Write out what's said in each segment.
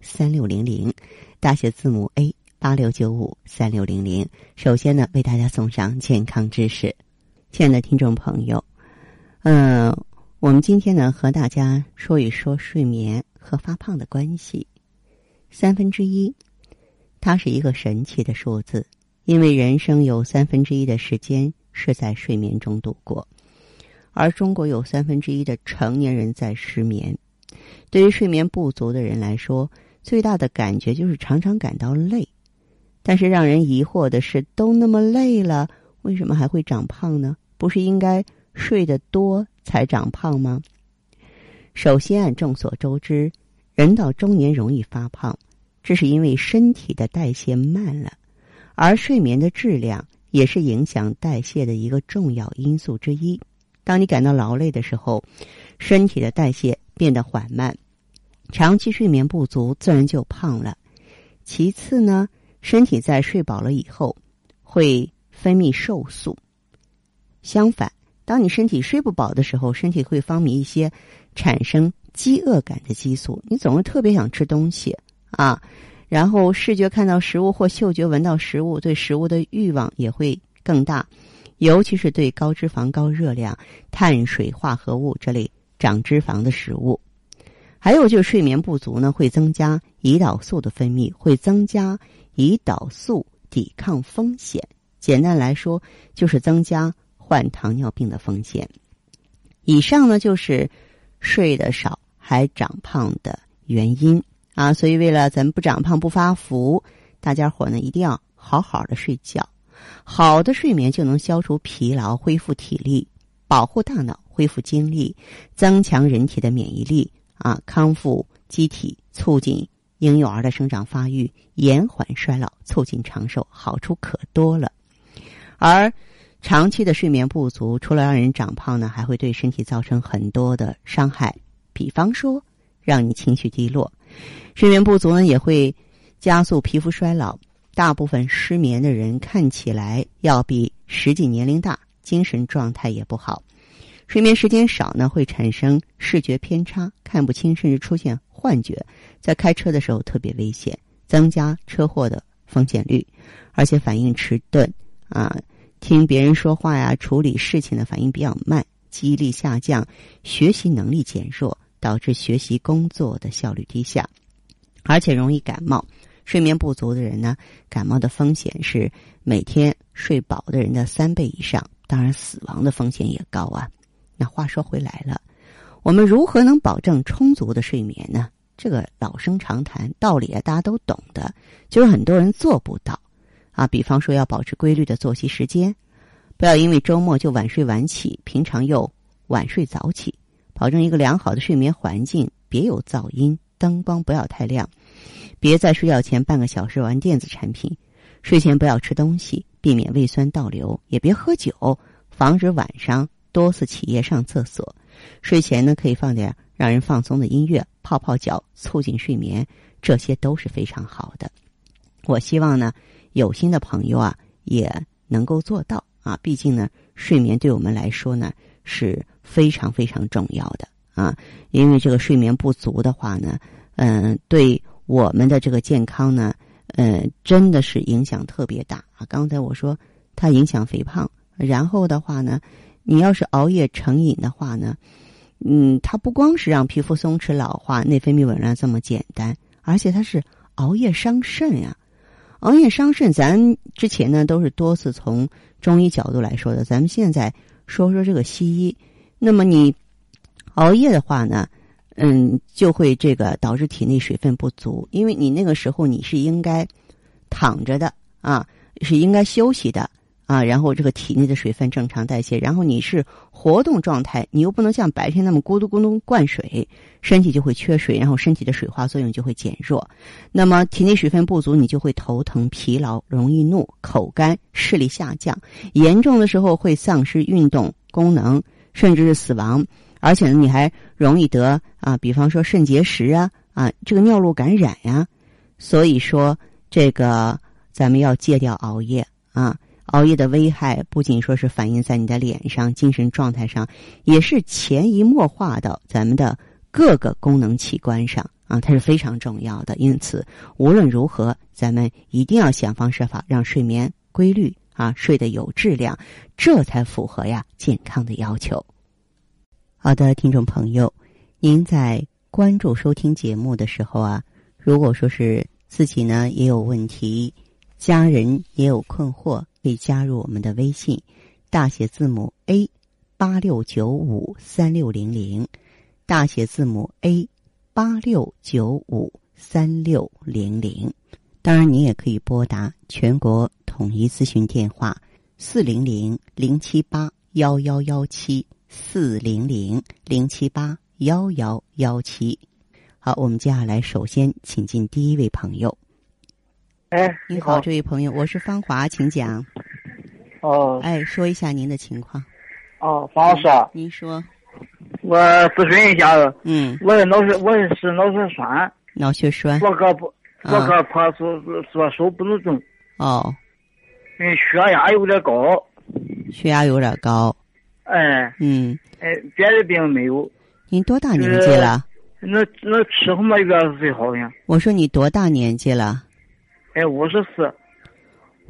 三六零零，大写字母 A 八六九五三六零零。首先呢，为大家送上健康知识。亲爱的听众朋友，嗯，我们今天呢，和大家说一说睡眠和发胖的关系。三分之一，它是一个神奇的数字，因为人生有三分之一的时间是在睡眠中度过。而中国有三分之一的成年人在失眠，对于睡眠不足的人来说，最大的感觉就是常常感到累。但是让人疑惑的是，都那么累了，为什么还会长胖呢？不是应该睡得多才长胖吗？首先，众所周知，人到中年容易发胖，这是因为身体的代谢慢了，而睡眠的质量也是影响代谢的一个重要因素之一。当你感到劳累的时候，身体的代谢变得缓慢，长期睡眠不足，自然就胖了。其次呢，身体在睡饱了以后会分泌瘦素。相反，当你身体睡不饱的时候，身体会分泌一些产生饥饿感的激素，你总是特别想吃东西啊。然后视觉看到食物或嗅觉闻到食物，对食物的欲望也会更大。尤其是对高脂肪、高热量、碳水化合物这类长脂肪的食物，还有就是睡眠不足呢，会增加胰岛素的分泌，会增加胰岛素抵抗风险。简单来说，就是增加患糖尿病的风险。以上呢，就是睡得少还长胖的原因啊。所以，为了咱不长胖、不发福，大家伙呢一定要好好的睡觉。好的睡眠就能消除疲劳、恢复体力、保护大脑、恢复精力、增强人体的免疫力啊，康复机体、促进婴幼儿的生长发育、延缓衰老、促进长寿，好处可多了。而长期的睡眠不足，除了让人长胖呢，还会对身体造成很多的伤害。比方说，让你情绪低落，睡眠不足呢，也会加速皮肤衰老。大部分失眠的人看起来要比实际年龄大，精神状态也不好。睡眠时间少呢，会产生视觉偏差，看不清，甚至出现幻觉。在开车的时候特别危险，增加车祸的风险率。而且反应迟钝啊，听别人说话呀，处理事情的反应比较慢，记忆力下降，学习能力减弱，导致学习工作的效率低下，而且容易感冒。睡眠不足的人呢，感冒的风险是每天睡饱的人的三倍以上，当然死亡的风险也高啊。那话说回来了，我们如何能保证充足的睡眠呢？这个老生常谈，道理啊大家都懂的，就是很多人做不到啊。比方说，要保持规律的作息时间，不要因为周末就晚睡晚起，平常又晚睡早起，保证一个良好的睡眠环境，别有噪音，灯光不要太亮。别在睡觉前半个小时玩电子产品，睡前不要吃东西，避免胃酸倒流，也别喝酒，防止晚上多次起夜上厕所。睡前呢，可以放点让人放松的音乐，泡泡脚，促进睡眠，这些都是非常好的。我希望呢，有心的朋友啊，也能够做到啊。毕竟呢，睡眠对我们来说呢是非常非常重要的啊。因为这个睡眠不足的话呢，嗯，对。我们的这个健康呢，呃，真的是影响特别大啊！刚才我说它影响肥胖，然后的话呢，你要是熬夜成瘾的话呢，嗯，它不光是让皮肤松弛老化、内分泌紊乱这么简单，而且它是熬夜伤肾呀！熬夜伤肾，咱之前呢都是多次从中医角度来说的，咱们现在说说这个西医。那么你熬夜的话呢？嗯，就会这个导致体内水分不足，因为你那个时候你是应该躺着的啊，是应该休息的啊，然后这个体内的水分正常代谢，然后你是活动状态，你又不能像白天那么咕嘟咕嘟灌水，身体就会缺水，然后身体的水化作用就会减弱。那么体内水分不足，你就会头疼、疲劳、容易怒、口干、视力下降，严重的时候会丧失运动功能，甚至是死亡。而且呢，你还容易得啊，比方说肾结石啊，啊，这个尿路感染呀。所以说，这个咱们要戒掉熬夜啊。熬夜的危害不仅说是反映在你的脸上、精神状态上，也是潜移默化到咱们的各个功能器官上啊，它是非常重要的。因此，无论如何，咱们一定要想方设法让睡眠规律啊，睡得有质量，这才符合呀健康的要求。好的，听众朋友，您在关注收听节目的时候啊，如果说是自己呢也有问题，家人也有困惑，可以加入我们的微信，大写字母 A 八六九五三六零零，大写字母 A 八六九五三六零零。当然，你也可以拨打全国统一咨询电话四零零零七八幺幺幺七。四零零零七八幺幺幺七，好，我们接下来首先请进第一位朋友。哎，你好，这位朋友，我是芳华，请讲。哦。哎，说一下您的情况。哦，方老师。您说。我咨询一下子。嗯。我的脑血，我是脑血栓。脑血栓。我胳膊，我胳膊左左手不能动。哦。嗯，血压有点高。血压有点高。哎，嗯，哎，别的病没有。您多大年纪了？那那吃什么药是最好呀？我说你多大年纪了？哎，五十四。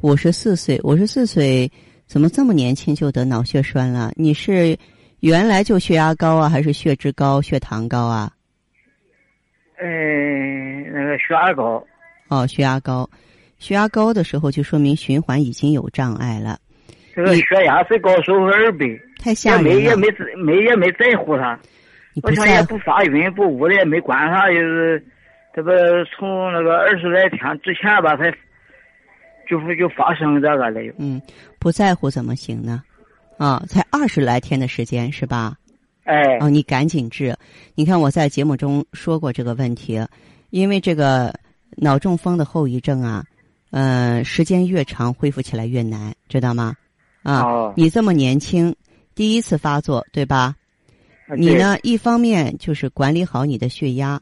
五十四岁，五十四岁，怎么这么年轻就得脑血栓了？你是原来就血压高啊，还是血脂高、血糖高啊？哎，那个血压高。哦，血压高，血压高的时候就说明循环已经有障碍了。这个血压最高手二百，太吓人了。没也没没也没在乎他，我想也不发晕不捂的，也没管他，就是这不从那个二十来天之前吧，才就是就发生这个了。嗯，不在乎怎么行呢？啊，才二十来天的时间是吧？哎。哦，你赶紧治！你看我在节目中说过这个问题，因为这个脑中风的后遗症啊，嗯，时间越长恢复起来越难，知道吗？啊，你这么年轻，第一次发作对吧？你呢，一方面就是管理好你的血压，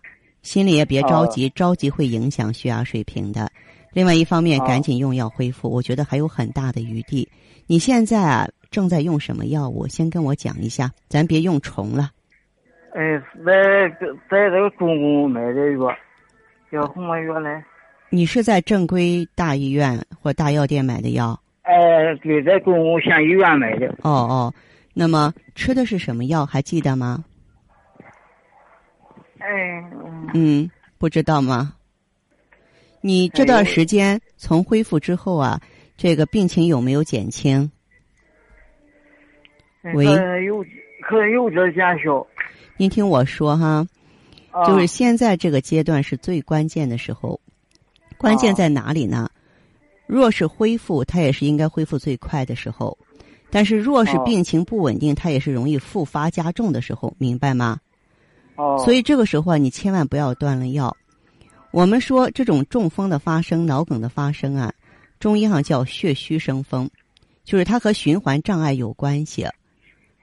心里也别着急，着急会影响血压水平的。另外一方面，赶紧用药恢复，我觉得还有很大的余地。你现在啊，正在用什么药物？先跟我讲一下，咱别用重了。哎，在在这个中公买的药，叫什么药来？你是在正规大医院或大药店买的药？哎，对，在中公县医院买的。哦哦，那么吃的是什么药？还记得吗？哎。嗯，不知道吗？你这段时间从恢复之后啊，这个病情有没有减轻？喂。有，可能有点减小。您听我说哈，就是现在这个阶段是最关键的时候，关键在哪里呢？若是恢复，它也是应该恢复最快的时候；但是若是病情不稳定，它也是容易复发加重的时候，明白吗？哦。所以这个时候啊，你千万不要断了药。我们说这种中风的发生、脑梗的发生啊，中医上叫血虚生风，就是它和循环障碍有关系。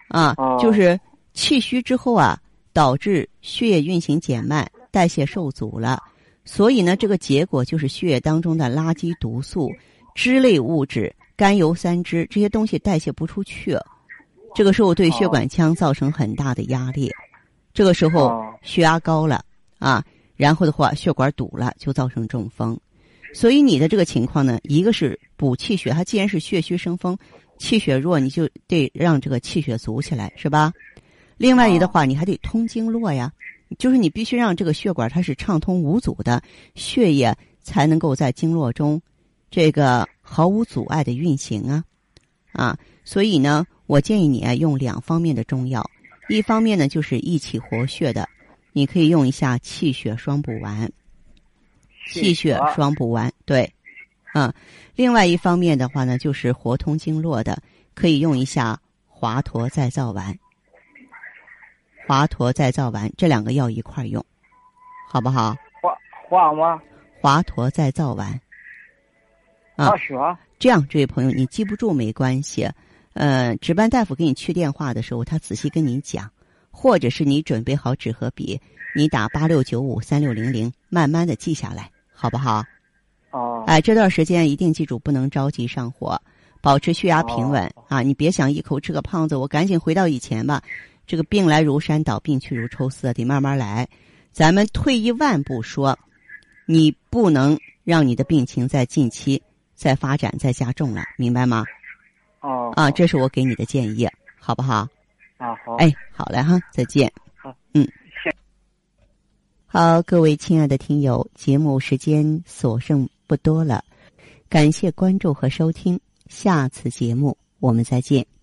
啊，就是气虚之后啊，导致血液运行减慢，代谢受阻了。所以呢，这个结果就是血液当中的垃圾、毒素、脂类物质、甘油三酯这些东西代谢不出去，这个时候对血管腔造成很大的压力，这个时候血压高了啊，然后的话血管堵了，就造成中风。所以你的这个情况呢，一个是补气血，它既然是血虚生风，气血弱，你就得让这个气血足起来，是吧？另外一的话，你还得通经络呀。就是你必须让这个血管它是畅通无阻的，血液才能够在经络中，这个毫无阻碍的运行啊，啊，所以呢，我建议你啊用两方面的中药，一方面呢就是益气活血的，你可以用一下气血双补丸。气血双补丸，对。嗯。另外一方面的话呢，就是活通经络的，可以用一下华佗再造丸。华佗再造丸这两个药一块用，好不好？华华吗？华佗再造丸。啊。这样，这位朋友，你记不住没关系。呃，值班大夫给你去电话的时候，他仔细跟你讲，或者是你准备好纸和笔，你打八六九五三六零零，慢慢的记下来，好不好？哦。哎，这段时间一定记住，不能着急上火，保持血压平稳啊！你别想一口吃个胖子，我赶紧回到以前吧。这个病来如山倒，病去如抽丝，得慢慢来。咱们退一万步说，你不能让你的病情在近期再发展、再加重了，明白吗？哦。啊，这是我给你的建议，好不好？啊，好。哎，好嘞哈，再见。好，嗯。好，各位亲爱的听友，节目时间所剩不多了，感谢关注和收听，下次节目我们再见。